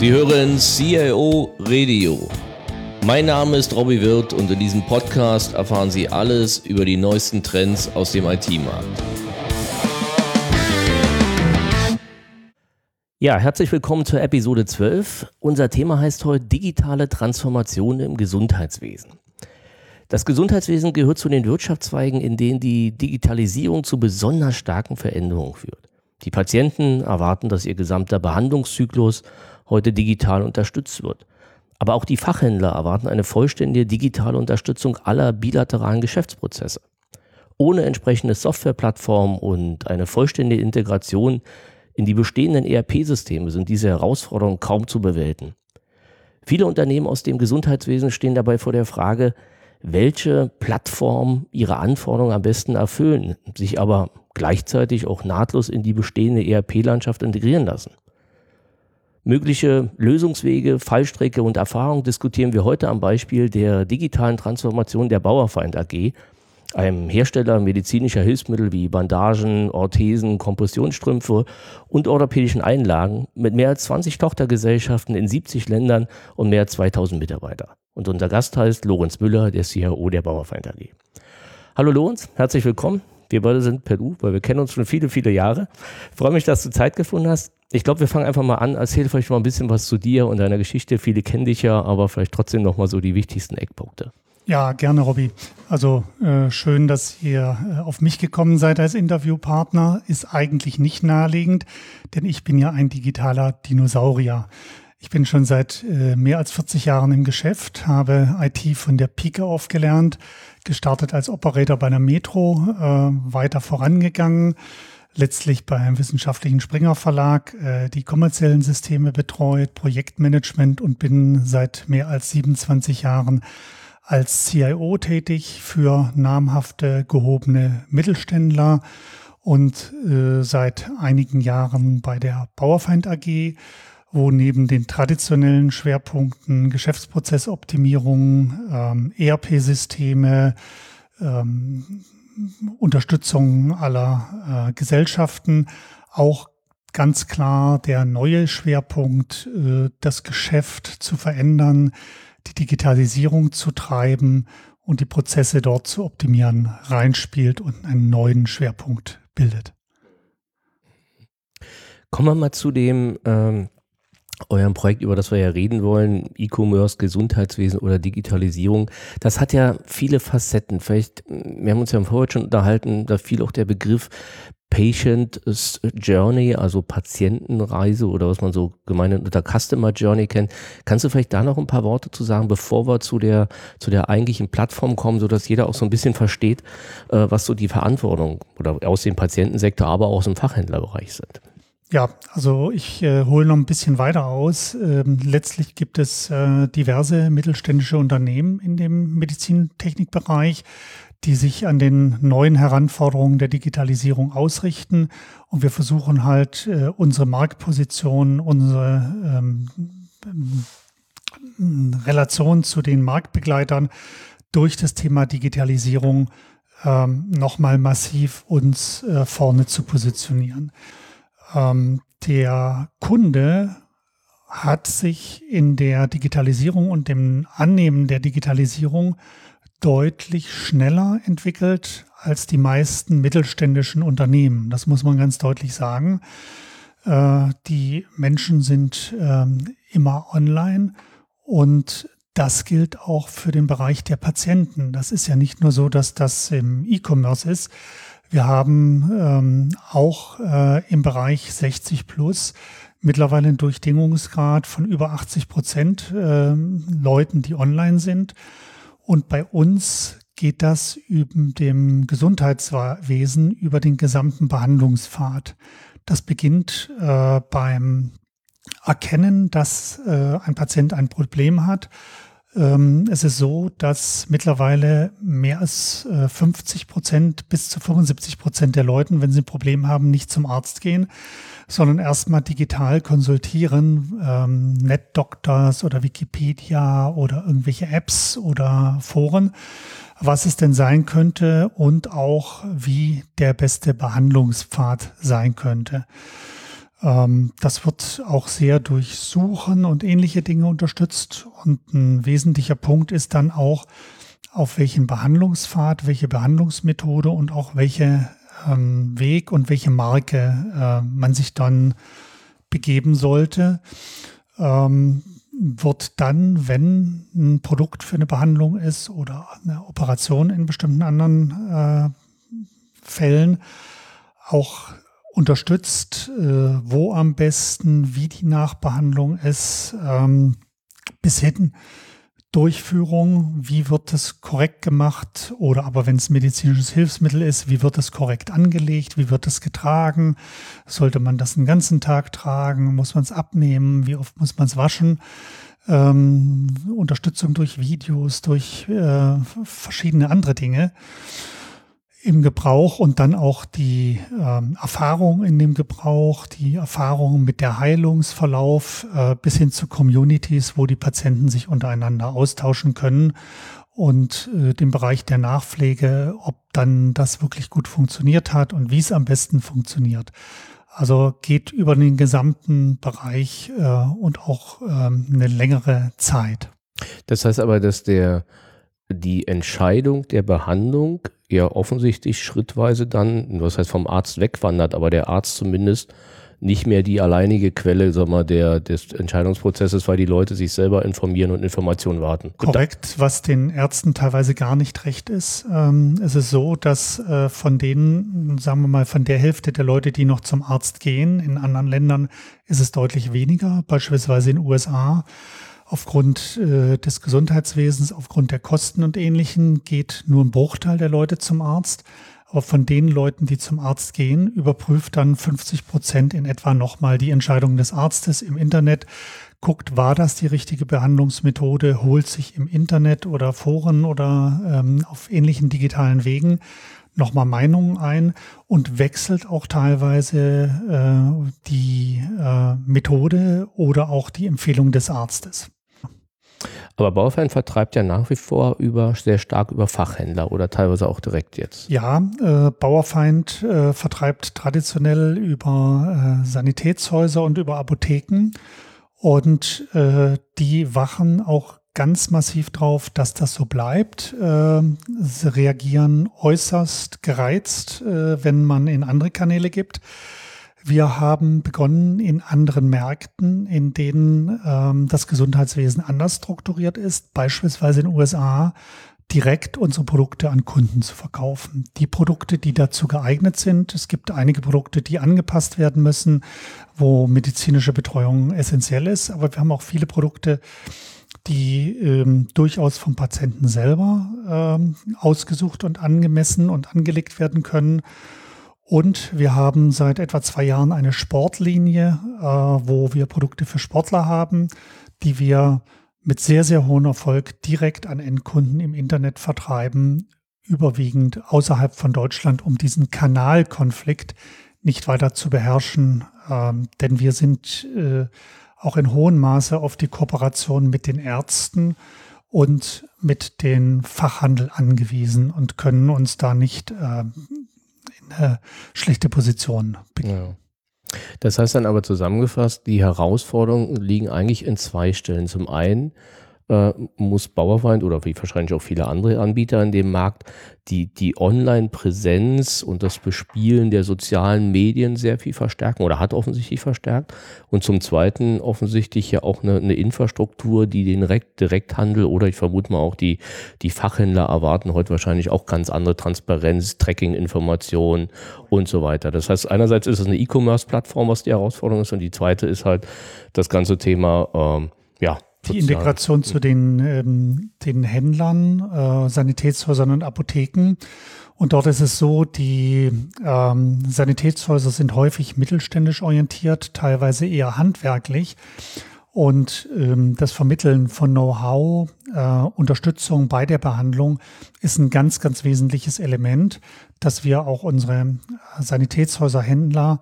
Sie hören CIO Radio. Mein Name ist Robbie Wirth und in diesem Podcast erfahren Sie alles über die neuesten Trends aus dem IT-Markt. Ja, herzlich willkommen zur Episode 12. Unser Thema heißt heute digitale Transformation im Gesundheitswesen. Das Gesundheitswesen gehört zu den Wirtschaftszweigen, in denen die Digitalisierung zu besonders starken Veränderungen führt. Die Patienten erwarten, dass ihr gesamter Behandlungszyklus heute digital unterstützt wird. Aber auch die Fachhändler erwarten eine vollständige digitale Unterstützung aller bilateralen Geschäftsprozesse. Ohne entsprechende Softwareplattform und eine vollständige Integration in die bestehenden ERP-Systeme sind diese Herausforderungen kaum zu bewältigen. Viele Unternehmen aus dem Gesundheitswesen stehen dabei vor der Frage, welche Plattform ihre Anforderungen am besten erfüllen, sich aber gleichzeitig auch nahtlos in die bestehende ERP-Landschaft integrieren lassen. Mögliche Lösungswege, Fallstrecke und Erfahrung diskutieren wir heute am Beispiel der digitalen Transformation der Bauerfeind AG, einem Hersteller medizinischer Hilfsmittel wie Bandagen, Orthesen, Kompressionsstrümpfe und orthopädischen Einlagen mit mehr als 20 Tochtergesellschaften in 70 Ländern und mehr als 2000 Mitarbeiter. Und unser Gast heißt Lorenz Müller, der CIO der Bauerfeind AG. Hallo Lorenz, herzlich willkommen. Wir beide sind per Du, weil wir kennen uns schon viele, viele Jahre. Ich freue mich, dass du Zeit gefunden hast. Ich glaube, wir fangen einfach mal an. Erzähl vielleicht mal ein bisschen was zu dir und deiner Geschichte. Viele kennen dich ja, aber vielleicht trotzdem noch mal so die wichtigsten Eckpunkte. Ja, gerne, Robby. Also äh, schön, dass ihr äh, auf mich gekommen seid als Interviewpartner. Ist eigentlich nicht naheliegend, denn ich bin ja ein digitaler Dinosaurier. Ich bin schon seit äh, mehr als 40 Jahren im Geschäft, habe IT von der Pike aufgelernt, gestartet als Operator bei einer Metro, äh, weiter vorangegangen, letztlich beim wissenschaftlichen Springer Verlag äh, die kommerziellen Systeme betreut, Projektmanagement und bin seit mehr als 27 Jahren als CIO tätig für namhafte gehobene Mittelständler und äh, seit einigen Jahren bei der Bauerfeind AG, wo neben den traditionellen Schwerpunkten Geschäftsprozessoptimierung, ähm, ERP-Systeme, ähm, Unterstützung aller äh, Gesellschaften auch ganz klar der neue Schwerpunkt, äh, das Geschäft zu verändern, die Digitalisierung zu treiben und die Prozesse dort zu optimieren, reinspielt und einen neuen Schwerpunkt bildet. Kommen wir mal zu dem ähm, eurem Projekt, über das wir ja reden wollen, E-Commerce, Gesundheitswesen oder Digitalisierung, das hat ja viele Facetten. Vielleicht, wir haben uns ja im Vorfeld schon unterhalten, da fiel auch der Begriff Patient Journey, also Patientenreise oder was man so gemeint unter Customer Journey kennt. Kannst du vielleicht da noch ein paar Worte zu sagen, bevor wir zu der, zu der eigentlichen Plattform kommen, sodass jeder auch so ein bisschen versteht, äh, was so die Verantwortung oder aus dem Patientensektor, aber auch aus dem Fachhändlerbereich sind? Ja, also ich äh, hole noch ein bisschen weiter aus. Ähm, letztlich gibt es äh, diverse mittelständische Unternehmen in dem Medizintechnikbereich, die sich an den neuen Heranforderungen der Digitalisierung ausrichten. Und wir versuchen halt äh, unsere Marktposition, unsere ähm, Relation zu den Marktbegleitern durch das Thema Digitalisierung ähm, nochmal massiv uns äh, vorne zu positionieren. Ähm, der Kunde hat sich in der Digitalisierung und dem Annehmen der Digitalisierung deutlich schneller entwickelt als die meisten mittelständischen Unternehmen. Das muss man ganz deutlich sagen. Äh, die Menschen sind ähm, immer online und das gilt auch für den Bereich der Patienten. Das ist ja nicht nur so, dass das im E-Commerce ist. Wir haben ähm, auch äh, im Bereich 60 plus mittlerweile einen Durchdingungsgrad von über 80 Prozent äh, Leuten, die online sind. Und bei uns geht das über dem Gesundheitswesen über den gesamten Behandlungspfad. Das beginnt äh, beim Erkennen, dass äh, ein Patient ein Problem hat. Ähm, es ist so, dass mittlerweile mehr als äh, 50 Prozent bis zu 75 Prozent der Leuten, wenn sie ein Problem haben, nicht zum Arzt gehen, sondern erstmal digital konsultieren, ähm, NetDoctors oder Wikipedia oder irgendwelche Apps oder Foren, was es denn sein könnte und auch wie der beste Behandlungspfad sein könnte. Ähm, das wird auch sehr durch Suchen und ähnliche Dinge unterstützt. Und ein wesentlicher Punkt ist dann auch, auf welchen Behandlungspfad, welche Behandlungsmethode und auch welche ähm, Weg und welche Marke äh, man sich dann begeben sollte. Ähm, wird dann, wenn ein Produkt für eine Behandlung ist oder eine Operation in bestimmten anderen äh, Fällen, auch unterstützt, äh, wo am besten, wie die Nachbehandlung ist, ähm, bis hin Durchführung, wie wird es korrekt gemacht oder aber wenn es medizinisches Hilfsmittel ist, wie wird es korrekt angelegt, wie wird es getragen, sollte man das den ganzen Tag tragen, muss man es abnehmen, wie oft muss man es waschen, ähm, Unterstützung durch Videos, durch äh, verschiedene andere Dinge im Gebrauch und dann auch die ähm, Erfahrung in dem Gebrauch, die Erfahrung mit der Heilungsverlauf äh, bis hin zu Communities, wo die Patienten sich untereinander austauschen können und äh, dem Bereich der Nachpflege, ob dann das wirklich gut funktioniert hat und wie es am besten funktioniert. Also geht über den gesamten Bereich äh, und auch ähm, eine längere Zeit. Das heißt aber, dass der die Entscheidung der Behandlung ja offensichtlich schrittweise dann, was heißt vom Arzt wegwandert, aber der Arzt zumindest nicht mehr die alleinige Quelle sag mal, der, des Entscheidungsprozesses, weil die Leute sich selber informieren und Informationen warten. Korrekt, was den Ärzten teilweise gar nicht recht ist. Ähm, es ist so, dass äh, von denen, sagen wir mal, von der Hälfte der Leute, die noch zum Arzt gehen, in anderen Ländern ist es deutlich weniger, beispielsweise in den USA aufgrund äh, des Gesundheitswesens, aufgrund der Kosten und ähnlichen geht nur ein Bruchteil der Leute zum Arzt. Aber von den Leuten, die zum Arzt gehen, überprüft dann 50 Prozent in etwa nochmal die Entscheidung des Arztes im Internet, guckt, war das die richtige Behandlungsmethode, holt sich im Internet oder Foren oder ähm, auf ähnlichen digitalen Wegen nochmal Meinungen ein und wechselt auch teilweise äh, die äh, Methode oder auch die Empfehlung des Arztes. Aber Bauerfeind vertreibt ja nach wie vor über, sehr stark über Fachhändler oder teilweise auch direkt jetzt. Ja, äh, Bauerfeind äh, vertreibt traditionell über äh, Sanitätshäuser und über Apotheken. Und äh, die wachen auch ganz massiv drauf, dass das so bleibt. Äh, sie reagieren äußerst gereizt, äh, wenn man in andere Kanäle gibt. Wir haben begonnen in anderen Märkten, in denen ähm, das Gesundheitswesen anders strukturiert ist, beispielsweise in den USA, direkt unsere Produkte an Kunden zu verkaufen. Die Produkte, die dazu geeignet sind. Es gibt einige Produkte, die angepasst werden müssen, wo medizinische Betreuung essentiell ist. Aber wir haben auch viele Produkte, die ähm, durchaus vom Patienten selber ähm, ausgesucht und angemessen und angelegt werden können und wir haben seit etwa zwei Jahren eine Sportlinie, äh, wo wir Produkte für Sportler haben, die wir mit sehr, sehr hohem Erfolg direkt an Endkunden im Internet vertreiben, überwiegend außerhalb von Deutschland, um diesen Kanalkonflikt nicht weiter zu beherrschen. Ähm, denn wir sind äh, auch in hohem Maße auf die Kooperation mit den Ärzten und mit den Fachhandel angewiesen und können uns da nicht äh, eine schlechte Position Ja. Das heißt dann aber zusammengefasst, die Herausforderungen liegen eigentlich in zwei Stellen. Zum einen äh, muss Bauerfeind oder wie wahrscheinlich auch viele andere Anbieter in dem Markt die, die Online-Präsenz und das Bespielen der sozialen Medien sehr viel verstärken oder hat offensichtlich verstärkt. Und zum Zweiten offensichtlich ja auch eine, eine Infrastruktur, die den Direkt, Direkthandel oder ich vermute mal auch die, die Fachhändler erwarten heute wahrscheinlich auch ganz andere Transparenz, Tracking-Informationen und so weiter. Das heißt, einerseits ist es eine E-Commerce-Plattform, was die Herausforderung ist und die zweite ist halt das ganze Thema, ähm, ja, die Integration zu den, ähm, den Händlern, äh, Sanitätshäusern und Apotheken. Und dort ist es so, die ähm, Sanitätshäuser sind häufig mittelständisch orientiert, teilweise eher handwerklich. Und ähm, das Vermitteln von Know-how, äh, Unterstützung bei der Behandlung ist ein ganz, ganz wesentliches Element, dass wir auch unsere Sanitätshäuser, Händler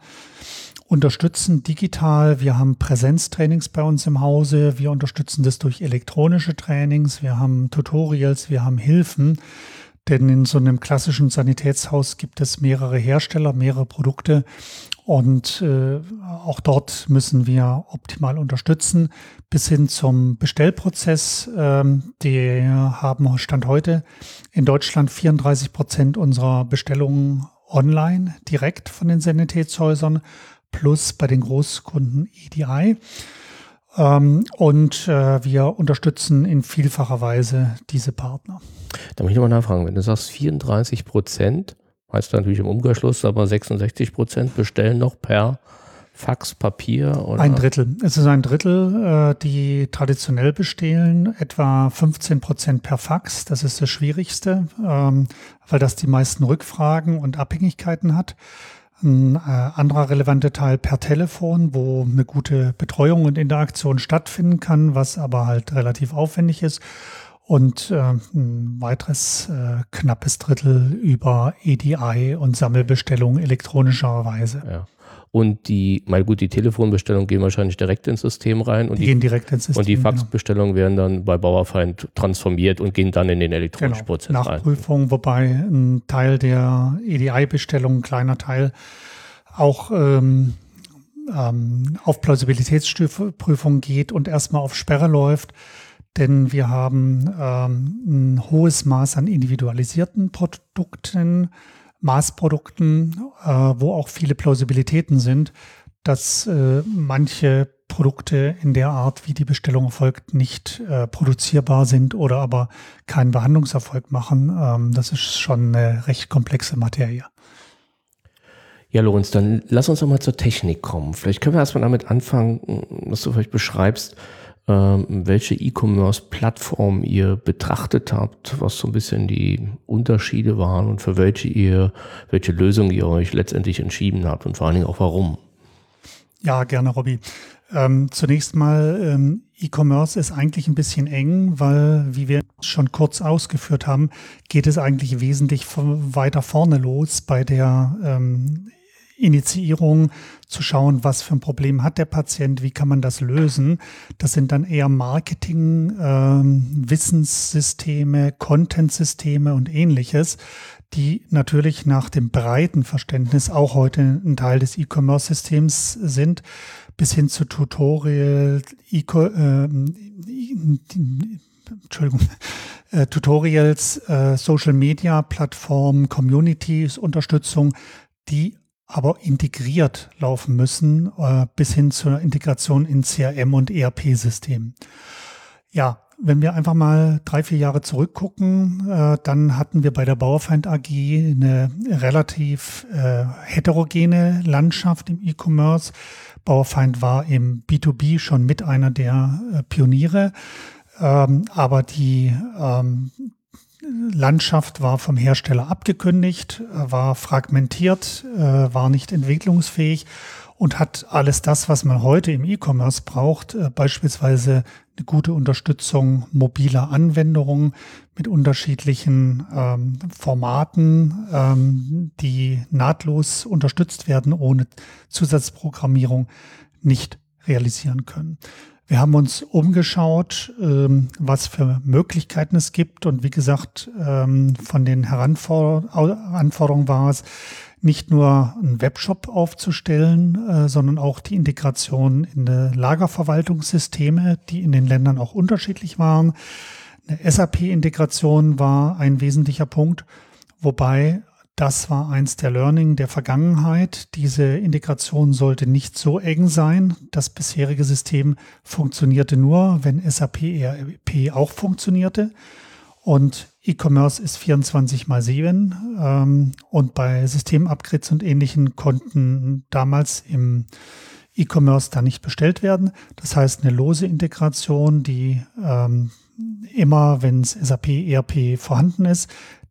unterstützen digital. Wir haben Präsenztrainings bei uns im Hause. Wir unterstützen das durch elektronische Trainings. Wir haben Tutorials, wir haben Hilfen, Denn in so einem klassischen Sanitätshaus gibt es mehrere Hersteller, mehrere Produkte und äh, auch dort müssen wir optimal unterstützen, bis hin zum Bestellprozess. Ähm, wir haben Stand heute in Deutschland 34 Prozent unserer Bestellungen online direkt von den Sanitätshäusern plus bei den Großkunden EDI. Ähm, und äh, wir unterstützen in vielfacher Weise diese Partner. Da möchte ich nochmal nachfragen, wenn du sagst 34 Prozent, Heißt natürlich im Umkehrschluss, aber 66 Prozent bestellen noch per Fax, Papier oder? Ein Drittel. Es ist ein Drittel, äh, die traditionell bestehlen, etwa 15 Prozent per Fax. Das ist das Schwierigste, ähm, weil das die meisten Rückfragen und Abhängigkeiten hat. Ein äh, anderer relevanter Teil per Telefon, wo eine gute Betreuung und Interaktion stattfinden kann, was aber halt relativ aufwendig ist und äh, ein weiteres äh, knappes Drittel über EDI und Sammelbestellungen elektronischerweise. Ja. Und die, mal gut, die Telefonbestellungen gehen wahrscheinlich direkt ins System rein. Und die, die gehen direkt ins System. Und die genau. Faxbestellungen genau. werden dann bei Bauerfeind transformiert und gehen dann in den elektronischen genau. Prozess Nachprüfung, rein. Nachprüfung, wobei ein Teil der EDI-Bestellungen, ein kleiner Teil, auch ähm, ähm, auf Plausibilitätsprüfung geht und erstmal auf Sperre läuft denn wir haben ähm, ein hohes Maß an individualisierten Produkten, Maßprodukten, äh, wo auch viele Plausibilitäten sind, dass äh, manche Produkte in der Art, wie die Bestellung erfolgt, nicht äh, produzierbar sind oder aber keinen Behandlungserfolg machen. Ähm, das ist schon eine recht komplexe Materie. Ja, Lorenz, dann lass uns doch mal zur Technik kommen. Vielleicht können wir erstmal damit anfangen, dass du vielleicht beschreibst, welche E-Commerce-Plattform ihr betrachtet habt, was so ein bisschen die Unterschiede waren und für welche ihr, welche Lösung ihr euch letztendlich entschieden habt und vor allen Dingen auch warum. Ja, gerne, Robby. Ähm, zunächst mal, ähm, E-Commerce ist eigentlich ein bisschen eng, weil, wie wir schon kurz ausgeführt haben, geht es eigentlich wesentlich weiter vorne los bei der ähm, Initiierung zu schauen, was für ein Problem hat der Patient, wie kann man das lösen. Das sind dann eher Marketing, ähm, Wissenssysteme, Content-Systeme und ähnliches, die natürlich nach dem breiten Verständnis auch heute ein Teil des E-Commerce-Systems sind, bis hin zu Tutorial, e äh, Entschuldigung, äh, Tutorials, äh, Social Media Plattformen, Communities, Unterstützung, die aber integriert laufen müssen, äh, bis hin zur Integration in CRM und ERP-Systemen. Ja, wenn wir einfach mal drei, vier Jahre zurückgucken, äh, dann hatten wir bei der Bauerfeind AG eine relativ äh, heterogene Landschaft im E-Commerce. Bauerfeind war im B2B schon mit einer der äh, Pioniere. Ähm, aber die ähm, Landschaft war vom Hersteller abgekündigt, äh, war fragmentiert, äh, war nicht entwicklungsfähig und hat alles das, was man heute im E-Commerce braucht, äh, beispielsweise eine gute Unterstützung mobiler Anwendungen mit unterschiedlichen ähm, Formaten, ähm, die nahtlos unterstützt werden, ohne Zusatzprogrammierung nicht realisieren können. Wir haben uns umgeschaut, ähm, was für Möglichkeiten es gibt. Und wie gesagt, ähm, von den Heranforderungen war es, nicht nur einen Webshop aufzustellen, äh, sondern auch die Integration in Lagerverwaltungssysteme, die in den Ländern auch unterschiedlich waren. Eine SAP-Integration war ein wesentlicher Punkt, wobei das war eins der Learning der Vergangenheit. Diese Integration sollte nicht so eng sein. Das bisherige System funktionierte nur, wenn SAP ERP auch funktionierte. Und E-Commerce ist 24 mal 7. Ähm, und bei Systemupgrades und ähnlichen konnten damals im E-Commerce da nicht bestellt werden. Das heißt, eine lose Integration, die ähm, immer, wenn es SAP ERP vorhanden ist,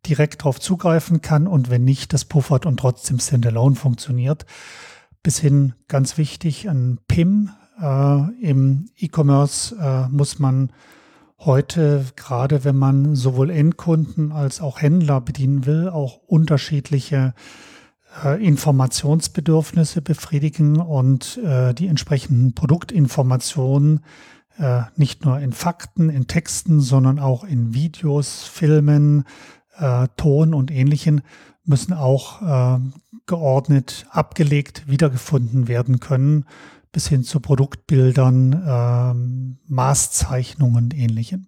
direkt darauf zugreifen kann und wenn nicht, das puffert und trotzdem Standalone funktioniert. Bis hin, ganz wichtig, ein PIM. Äh, Im E-Commerce äh, muss man heute, gerade wenn man sowohl Endkunden als auch Händler bedienen will, auch unterschiedliche äh, Informationsbedürfnisse befriedigen und äh, die entsprechenden Produktinformationen äh, nicht nur in Fakten, in Texten, sondern auch in Videos, Filmen, äh, Ton und Ähnlichen müssen auch äh, geordnet abgelegt wiedergefunden werden können, bis hin zu Produktbildern, ähm, Maßzeichnungen und Ähnlichem.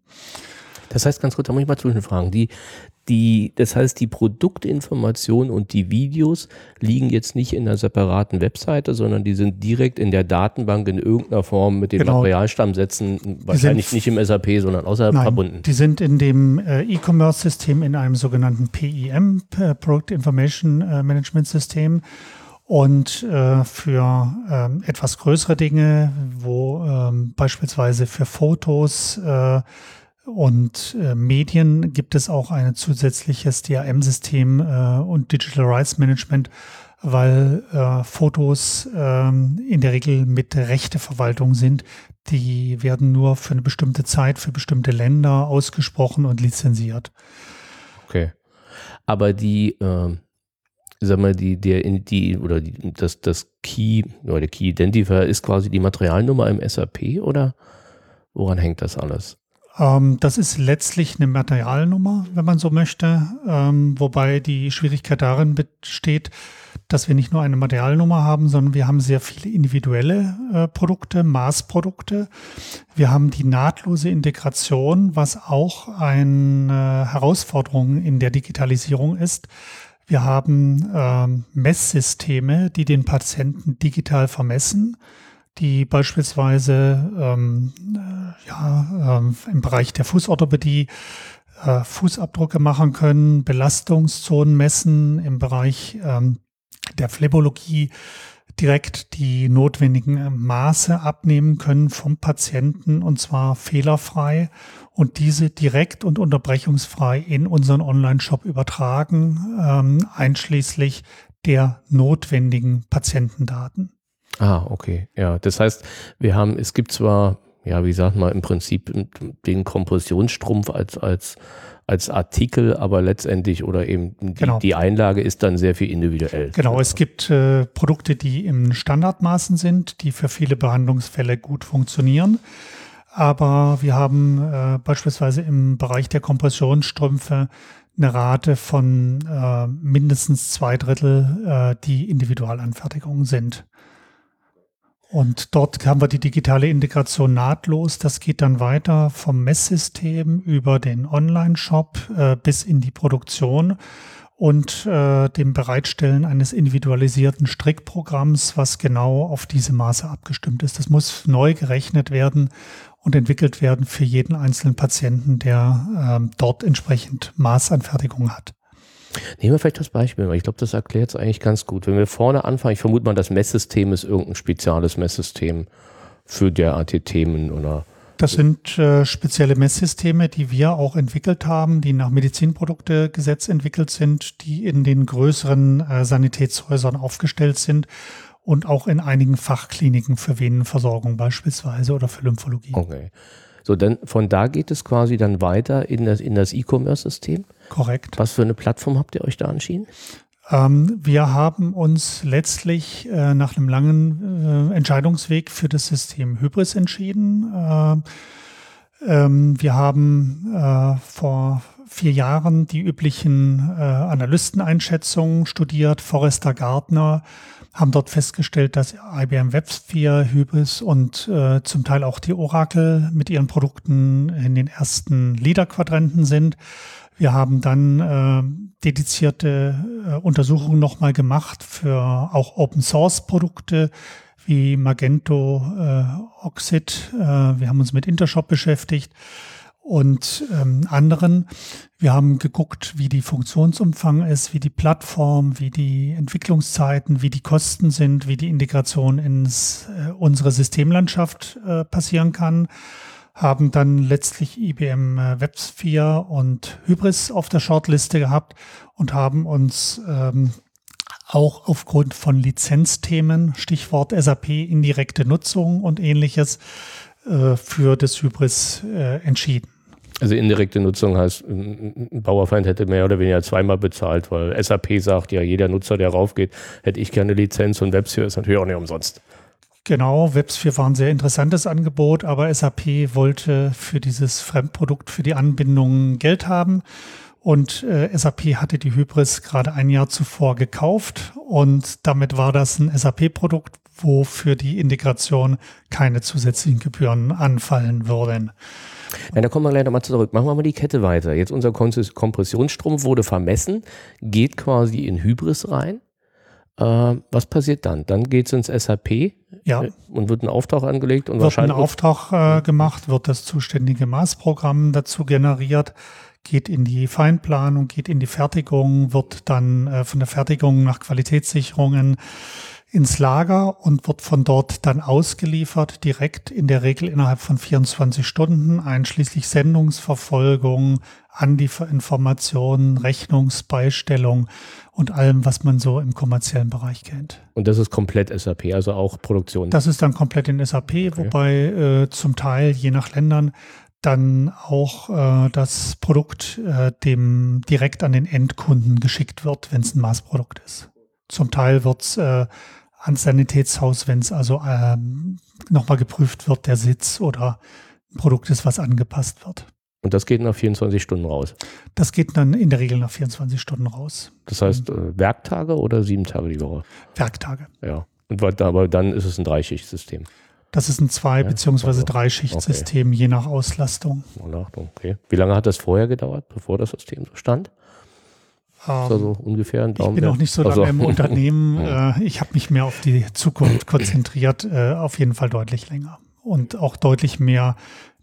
Das heißt, ganz kurz, da muss ich mal zwischenfragen. Die, die, das heißt, die Produktinformationen und die Videos liegen jetzt nicht in einer separaten Webseite, sondern die sind direkt in der Datenbank in irgendeiner Form mit den genau. Materialstammsätzen, wahrscheinlich nicht im SAP, sondern außerhalb nein, verbunden. Die sind in dem äh, E-Commerce-System in einem sogenannten PIM, Product Information äh, Management System. Und äh, für ähm, etwas größere Dinge, wo ähm, beispielsweise für Fotos äh, und äh, Medien gibt es auch ein zusätzliches DRM-System äh, und Digital Rights Management, weil äh, Fotos ähm, in der Regel mit Rechteverwaltung sind. Die werden nur für eine bestimmte Zeit, für bestimmte Länder ausgesprochen und lizenziert. Okay. Aber die, äh, sag mal, die, der, die, oder die, das, das Key, oder der Key Identifier ist quasi die Materialnummer im SAP oder woran hängt das alles? Ähm, das ist letztlich eine Materialnummer, wenn man so möchte, ähm, wobei die Schwierigkeit darin besteht, dass wir nicht nur eine Materialnummer haben, sondern wir haben sehr viele individuelle äh, Produkte, Maßprodukte. Wir haben die nahtlose Integration, was auch eine Herausforderung in der Digitalisierung ist. Wir haben ähm, Messsysteme, die den Patienten digital vermessen die beispielsweise ähm, äh, ja, ähm, im Bereich der Fußorthopädie äh, Fußabdrücke machen können, Belastungszonen messen, im Bereich ähm, der Phlebologie direkt die notwendigen äh, Maße abnehmen können vom Patienten und zwar fehlerfrei und diese direkt und unterbrechungsfrei in unseren Online-Shop übertragen, ähm, einschließlich der notwendigen Patientendaten. Ah, okay. Ja, das heißt, wir haben, es gibt zwar, ja, wie sagt man, im Prinzip den Kompressionsstrumpf als, als, als Artikel, aber letztendlich oder eben die, genau. die Einlage ist dann sehr viel individuell. Genau, es gibt äh, Produkte, die im Standardmaßen sind, die für viele Behandlungsfälle gut funktionieren. Aber wir haben äh, beispielsweise im Bereich der Kompressionsstrümpfe eine Rate von äh, mindestens zwei Drittel, äh, die Individualanfertigungen sind. Und dort haben wir die digitale Integration nahtlos. Das geht dann weiter vom Messsystem über den Online-Shop äh, bis in die Produktion und äh, dem Bereitstellen eines individualisierten Strickprogramms, was genau auf diese Maße abgestimmt ist. Das muss neu gerechnet werden und entwickelt werden für jeden einzelnen Patienten, der äh, dort entsprechend Maßanfertigung hat. Nehmen wir vielleicht das Beispiel, weil ich glaube, das erklärt es eigentlich ganz gut. Wenn wir vorne anfangen, ich vermute mal, das Messsystem ist irgendein spezielles Messsystem für derartige Themen oder. Das sind äh, spezielle Messsysteme, die wir auch entwickelt haben, die nach Medizinproduktegesetz entwickelt sind, die in den größeren äh, Sanitätshäusern aufgestellt sind und auch in einigen Fachkliniken für Venenversorgung beispielsweise oder für Lymphologie. Okay. So, dann von da geht es quasi dann weiter in das in das E-Commerce-System. Korrekt. Was für eine Plattform habt ihr euch da entschieden? Ähm, wir haben uns letztlich äh, nach einem langen äh, Entscheidungsweg für das System Hybris entschieden. Äh, ähm, wir haben äh, vor vier Jahren die üblichen äh, Analysteneinschätzungen studiert, Forrester Gardner, haben dort festgestellt, dass IBM WebSphere, Hybris und äh, zum Teil auch die Oracle mit ihren Produkten in den ersten Leader-Quadranten sind. Wir haben dann äh, dedizierte äh, Untersuchungen nochmal gemacht für auch Open Source Produkte wie Magento äh, Oxid. Äh, wir haben uns mit Intershop beschäftigt und ähm, anderen. Wir haben geguckt, wie die Funktionsumfang ist, wie die Plattform, wie die Entwicklungszeiten, wie die Kosten sind, wie die Integration ins äh, unsere Systemlandschaft äh, passieren kann haben dann letztlich IBM äh, WebSphere und Hybris auf der Shortliste gehabt und haben uns ähm, auch aufgrund von Lizenzthemen, Stichwort SAP, indirekte Nutzung und ähnliches, äh, für das Hybris äh, entschieden. Also indirekte Nutzung heißt, ein Bauerfeind hätte mehr oder weniger zweimal bezahlt, weil SAP sagt, ja, jeder Nutzer, der raufgeht, hätte ich gerne Lizenz und WebSphere ist natürlich auch nicht umsonst. Genau, WebSphere war ein sehr interessantes Angebot, aber SAP wollte für dieses Fremdprodukt, für die Anbindung Geld haben. Und äh, SAP hatte die Hybris gerade ein Jahr zuvor gekauft und damit war das ein SAP-Produkt, wo für die Integration keine zusätzlichen Gebühren anfallen würden. Ja, da kommen wir gleich nochmal zurück. Machen wir mal die Kette weiter. Jetzt unser Kompressionsstrom wurde vermessen, geht quasi in Hybris rein. Äh, was passiert dann? Dann geht es ins SAP ja. und wird ein Auftrag angelegt und wird wahrscheinlich. ein Auftrag äh, gemacht, wird das zuständige Maßprogramm dazu generiert, geht in die Feinplanung, geht in die Fertigung, wird dann äh, von der Fertigung nach Qualitätssicherungen ins Lager und wird von dort dann ausgeliefert, direkt in der Regel innerhalb von 24 Stunden, einschließlich Sendungsverfolgung, Anlieferinformationen, Rechnungsbeistellung und allem, was man so im kommerziellen Bereich kennt. Und das ist komplett SAP, also auch Produktion? Das ist dann komplett in SAP, okay. wobei äh, zum Teil, je nach Ländern, dann auch äh, das Produkt äh, dem direkt an den Endkunden geschickt wird, wenn es ein Maßprodukt ist. Zum Teil wird es äh, ans Sanitätshaus, wenn es also ähm, nochmal geprüft wird, der Sitz oder ein Produkt ist, was angepasst wird. Und das geht nach 24 Stunden raus? Das geht dann in der Regel nach 24 Stunden raus. Das heißt äh, Werktage oder sieben Tage die Woche? Werktage. Ja. Und, aber dann ist es ein Dreischichtsystem. Das ist ein Zwei- ja, bzw. Also, Dreischichtsystem, okay. je nach Auslastung. Okay. Wie lange hat das vorher gedauert, bevor das System so stand? also ungefähr ein Daumen ich bin noch nicht so lange also. im Unternehmen. Äh, ich habe mich mehr auf die Zukunft konzentriert, äh, auf jeden Fall deutlich länger. Und auch deutlich mehr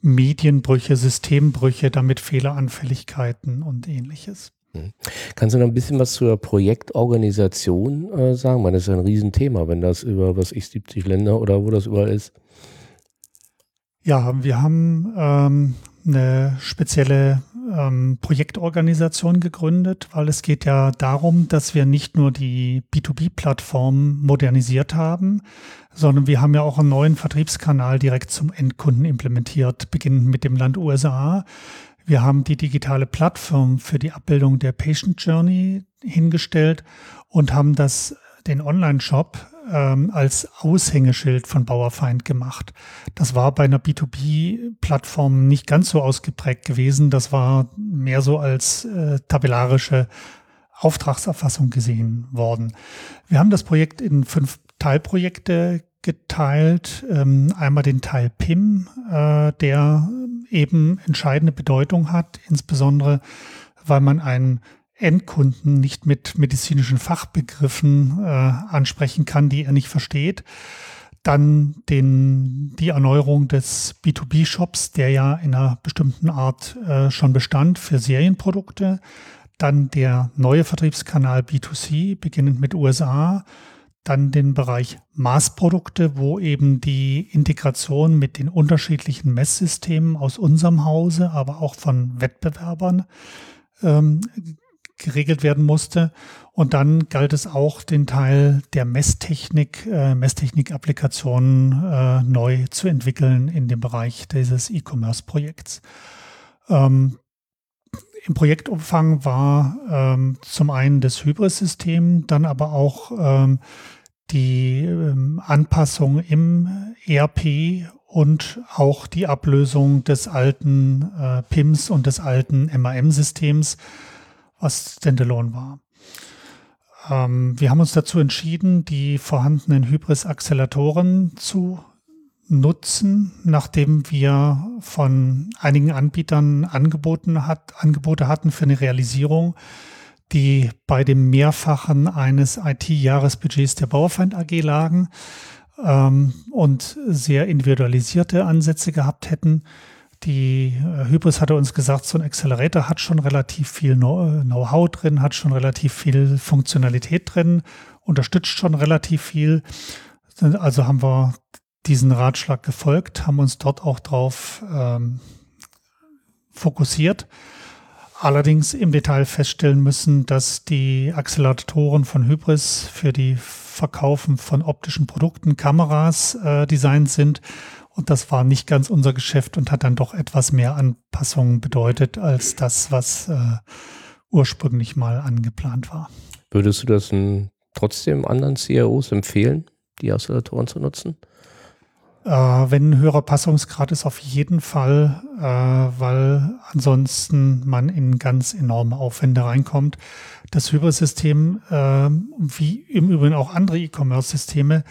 Medienbrüche, Systembrüche, damit Fehleranfälligkeiten und ähnliches. Hm. Kannst du noch ein bisschen was zur Projektorganisation äh, sagen? Man, das ist ja ein Riesenthema, wenn das über, was ich, 70 Länder oder wo das überall ist. Ja, wir haben ähm, eine spezielle ähm, Projektorganisation gegründet, weil es geht ja darum, dass wir nicht nur die B2B-Plattform modernisiert haben, sondern wir haben ja auch einen neuen Vertriebskanal direkt zum Endkunden implementiert, beginnend mit dem Land USA. Wir haben die digitale Plattform für die Abbildung der Patient Journey hingestellt und haben das den Online-Shop ähm, als Aushängeschild von Bauerfeind gemacht. Das war bei einer B2B-Plattform nicht ganz so ausgeprägt gewesen. Das war mehr so als äh, tabellarische Auftragserfassung gesehen worden. Wir haben das Projekt in fünf Teilprojekte geteilt. Ähm, einmal den Teil PIM, äh, der eben entscheidende Bedeutung hat, insbesondere weil man einen Endkunden nicht mit medizinischen Fachbegriffen äh, ansprechen kann, die er nicht versteht. Dann den, die Erneuerung des B2B-Shops, der ja in einer bestimmten Art äh, schon bestand für Serienprodukte. Dann der neue Vertriebskanal B2C, beginnend mit USA. Dann den Bereich Maßprodukte, wo eben die Integration mit den unterschiedlichen Messsystemen aus unserem Hause, aber auch von Wettbewerbern ähm, geregelt werden musste. Und dann galt es auch, den Teil der Messtechnik, äh, Messtechnik-Applikationen äh, neu zu entwickeln in dem Bereich dieses E-Commerce-Projekts. Ähm, Im Projektumfang war ähm, zum einen das Hybris-System, dann aber auch ähm, die ähm, Anpassung im ERP und auch die Ablösung des alten äh, PIMS und des alten MAM-Systems was Standalone war. Ähm, wir haben uns dazu entschieden, die vorhandenen Hybris-Acceleratoren zu nutzen, nachdem wir von einigen Anbietern angeboten hat, Angebote hatten für eine Realisierung, die bei dem Mehrfachen eines IT-Jahresbudgets der Bauerfeind AG lagen ähm, und sehr individualisierte Ansätze gehabt hätten. Die äh, Hybris hatte uns gesagt, so ein Accelerator hat schon relativ viel äh, Know-how drin, hat schon relativ viel Funktionalität drin, unterstützt schon relativ viel. Also haben wir diesen Ratschlag gefolgt, haben uns dort auch drauf ähm, fokussiert. Allerdings im Detail feststellen müssen, dass die Acceleratoren von Hybris für die Verkaufen von optischen Produkten, Kameras äh, designt sind und das war nicht ganz unser Geschäft und hat dann doch etwas mehr Anpassungen bedeutet als das, was äh, ursprünglich mal angeplant war. Würdest du das n, trotzdem anderen CROs empfehlen, die Acceleratoren zu nutzen? Äh, wenn ein höherer Passungsgrad ist, auf jeden Fall, äh, weil ansonsten man in ganz enorme Aufwände reinkommt. Das Hybris-System, äh, wie im Übrigen auch andere E-Commerce-Systeme,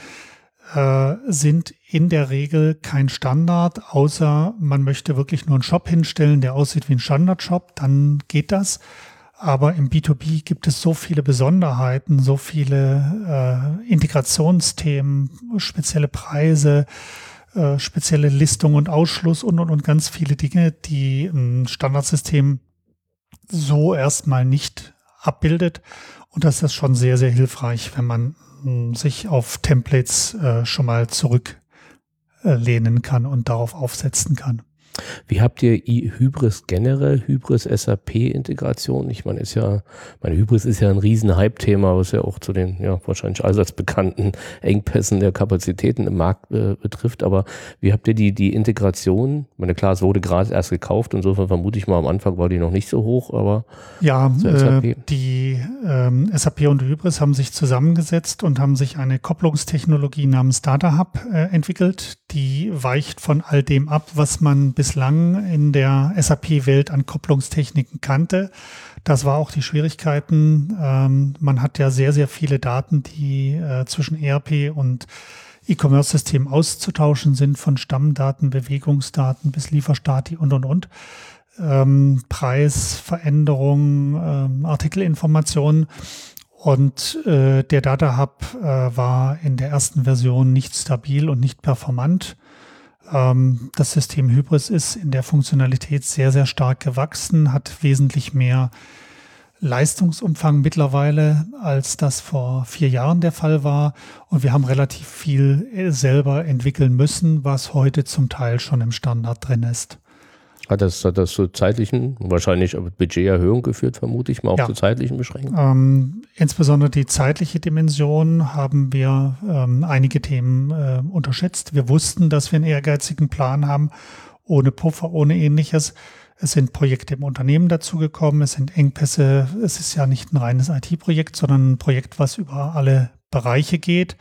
äh, sind in der Regel kein Standard, außer man möchte wirklich nur einen Shop hinstellen, der aussieht wie ein Standard-Shop, dann geht das. Aber im B2B gibt es so viele Besonderheiten, so viele äh, Integrationsthemen, spezielle Preise, äh, spezielle Listung und Ausschluss und, und, und ganz viele Dinge, die ein Standardsystem so erstmal nicht abbildet. Und das ist schon sehr, sehr hilfreich, wenn man mh, sich auf Templates äh, schon mal zurücklehnen kann und darauf aufsetzen kann. Wie habt ihr Hybris generell, Hybris SAP-Integration? Ich meine, ist ja, meine Hybris ist ja ein riesen Hype-Thema, was ja auch zu den ja wahrscheinlich allseits bekannten Engpässen der Kapazitäten im Markt äh, betrifft. Aber wie habt ihr die, die Integration? Ich meine, klar, es wurde gerade erst gekauft, insofern vermute ich mal, am Anfang war die noch nicht so hoch, aber ja, äh, die ähm, SAP und Hybris haben sich zusammengesetzt und haben sich eine Kopplungstechnologie namens Data Hub äh, entwickelt, die weicht von all dem ab, was man bis bislang in der SAP-Welt an Kopplungstechniken kannte. Das war auch die Schwierigkeiten. Ähm, man hat ja sehr, sehr viele Daten, die äh, zwischen ERP und E-Commerce-System auszutauschen sind, von Stammdaten, Bewegungsdaten bis Lieferstati und, und, und. Ähm, Preisveränderungen, ähm, Artikelinformationen. Und äh, der Data Hub äh, war in der ersten Version nicht stabil und nicht performant. Ähm, das System Hybris ist in der Funktionalität sehr, sehr stark gewachsen, hat wesentlich mehr Leistungsumfang mittlerweile, als das vor vier Jahren der Fall war. Und wir haben relativ viel selber entwickeln müssen, was heute zum Teil schon im Standard drin ist. Hat das, hat das zu zeitlichen, wahrscheinlich Budgeterhöhung geführt, vermute ich mal, auch ja. zu zeitlichen Beschränkungen? Ähm, insbesondere die zeitliche Dimension haben wir ähm, einige Themen äh, unterschätzt. Wir wussten, dass wir einen ehrgeizigen Plan haben, ohne Puffer, ohne ähnliches. Es sind Projekte im Unternehmen dazugekommen, es sind Engpässe. Es ist ja nicht ein reines IT-Projekt, sondern ein Projekt, was über alle Bereiche geht.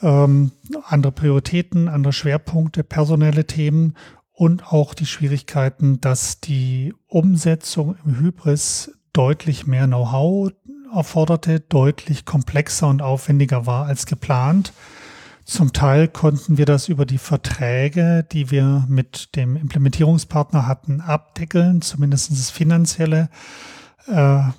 Ähm, andere Prioritäten, andere Schwerpunkte, personelle Themen und auch die Schwierigkeiten, dass die Umsetzung im Hybris deutlich mehr Know-how erforderte, deutlich komplexer und aufwendiger war als geplant. Zum Teil konnten wir das über die Verträge, die wir mit dem Implementierungspartner hatten, abdeckeln, zumindest das Finanzielle, äh, aber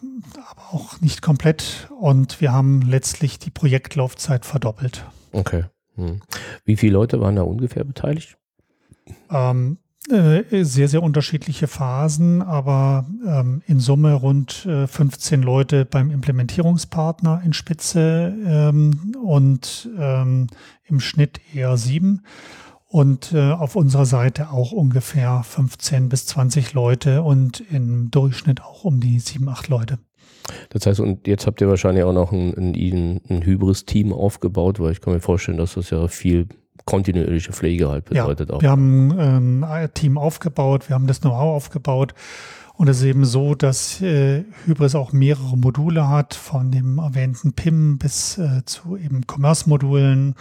auch nicht komplett. Und wir haben letztlich die Projektlaufzeit verdoppelt. Okay. Hm. Wie viele Leute waren da ungefähr beteiligt? Ähm, äh, sehr, sehr unterschiedliche Phasen, aber ähm, in Summe rund äh, 15 Leute beim Implementierungspartner in Spitze ähm, und ähm, im Schnitt eher sieben. Und äh, auf unserer Seite auch ungefähr 15 bis 20 Leute und im Durchschnitt auch um die sieben, acht Leute. Das heißt, und jetzt habt ihr wahrscheinlich auch noch ein, ein, ein Hybris-Team aufgebaut, weil ich kann mir vorstellen, dass das ja viel kontinuierliche Pflege halt bedeutet ja, auch. Wir haben ähm, ein Team aufgebaut, wir haben das Know-how aufgebaut. Und es ist eben so, dass äh, Hybris auch mehrere Module hat, von dem erwähnten PIM bis äh, zu eben Commerce-Modulen,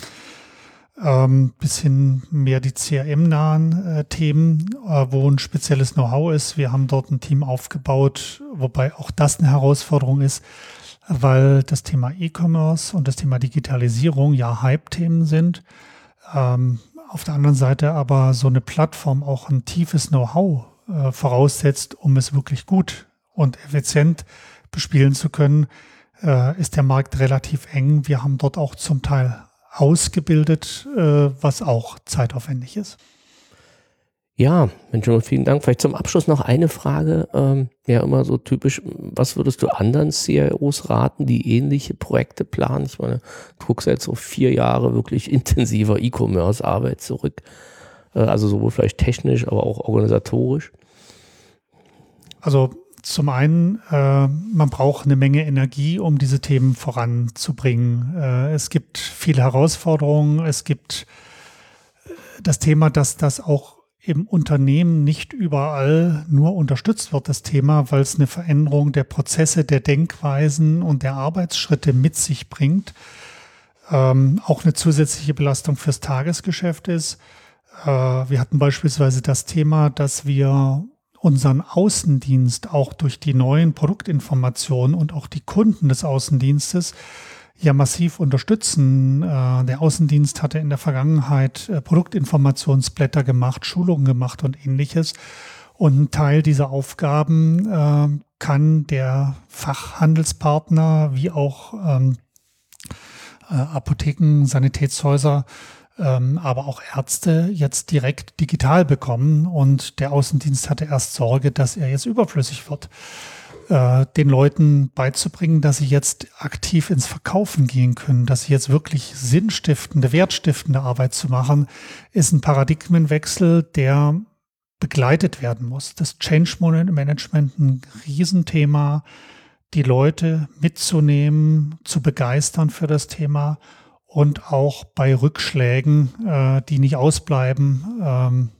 ähm, bis hin mehr die CRM-nahen äh, Themen, äh, wo ein spezielles Know-how ist. Wir haben dort ein Team aufgebaut, wobei auch das eine Herausforderung ist, weil das Thema E-Commerce und das Thema Digitalisierung ja Hype-Themen sind. Ähm, auf der anderen Seite aber so eine Plattform auch ein tiefes Know-how äh, voraussetzt, um es wirklich gut und effizient bespielen zu können, äh, ist der Markt relativ eng. Wir haben dort auch zum Teil ausgebildet, äh, was auch zeitaufwendig ist. Ja, Mensch, vielen Dank. Vielleicht zum Abschluss noch eine Frage. Ähm, ja, immer so typisch. Was würdest du anderen CIOs raten, die ähnliche Projekte planen? Ich meine, du guckst jetzt so vier Jahre wirklich intensiver E-Commerce-Arbeit zurück. Äh, also sowohl vielleicht technisch, aber auch organisatorisch. Also zum einen, äh, man braucht eine Menge Energie, um diese Themen voranzubringen. Äh, es gibt viele Herausforderungen. Es gibt äh, das Thema, dass das auch im Unternehmen nicht überall nur unterstützt wird, das Thema, weil es eine Veränderung der Prozesse, der Denkweisen und der Arbeitsschritte mit sich bringt. ähm, auch eine zusätzliche Belastung fürs Tagesgeschäft ist. Äh, wir hatten beispielsweise das Thema, dass wir unseren Außendienst auch durch die neuen Produktinformationen und auch die Kunden des Außendienstes ja massiv unterstützen. Äh, der Außendienst hatte in der Vergangenheit äh, Produktinformationsblätter gemacht, Schulungen gemacht und ähnliches. Und ein Teil dieser Aufgaben äh, kann der Fachhandelspartner wie auch ähm, Apotheken, Sanitätshäuser ähm, aber auch Ärzte jetzt direkt digital bekommen. Und der Außendienst hatte erst Sorge, dass er jetzt überflüssig wird. Äh, den Leuten beizubringen, dass sie jetzt aktiv ins Verkaufen gehen können, dass sie jetzt wirklich sinnstiftende, wertstiftende Arbeit zu machen, ist ein Paradigmenwechsel, der begleitet werden muss. Das Change Management ein Riesenthema, die Leute mitzunehmen, zu begeistern für das Thema und auch bei Rückschlägen, äh, die nicht ausbleiben, ähm,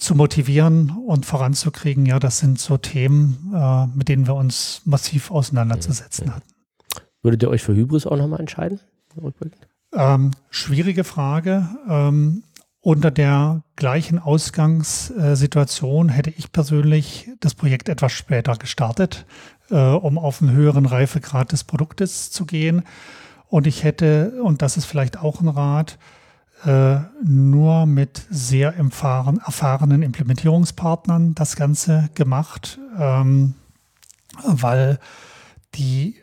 zu motivieren und voranzukriegen. Ja, das sind so Themen, äh, mit denen wir uns massiv auseinanderzusetzen ja, ja. hatten. Würdet ihr euch für Hybris auch nochmal entscheiden? Ähm, schwierige Frage. Ähm, unter der gleichen Ausgangssituation hätte ich persönlich das Projekt etwas später gestartet, äh, um auf einen höheren Reifegrad des Produktes zu gehen. Und ich hätte, und das ist vielleicht auch ein Rat, nur mit sehr erfahren, erfahrenen Implementierungspartnern das Ganze gemacht, ähm, weil die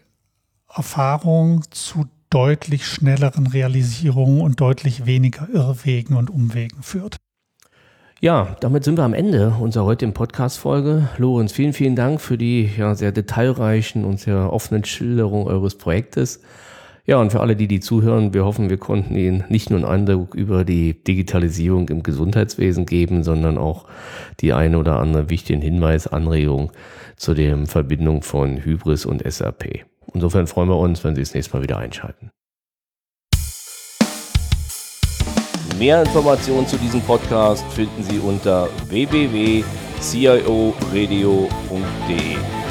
Erfahrung zu deutlich schnelleren Realisierungen und deutlich weniger Irrwegen und Umwegen führt. Ja, damit sind wir am Ende unserer heutigen Podcast-Folge. Lorenz, vielen, vielen Dank für die ja, sehr detailreichen und sehr offenen Schilderungen eures Projektes. Ja, und für alle, die, die zuhören, wir hoffen, wir konnten Ihnen nicht nur einen Eindruck über die Digitalisierung im Gesundheitswesen geben, sondern auch die eine oder andere wichtigen Hinweis, Anregung zu der Verbindung von Hybris und SAP. Insofern freuen wir uns, wenn Sie das nächste Mal wieder einschalten. Mehr Informationen zu diesem Podcast finden Sie unter www.cioradio.de.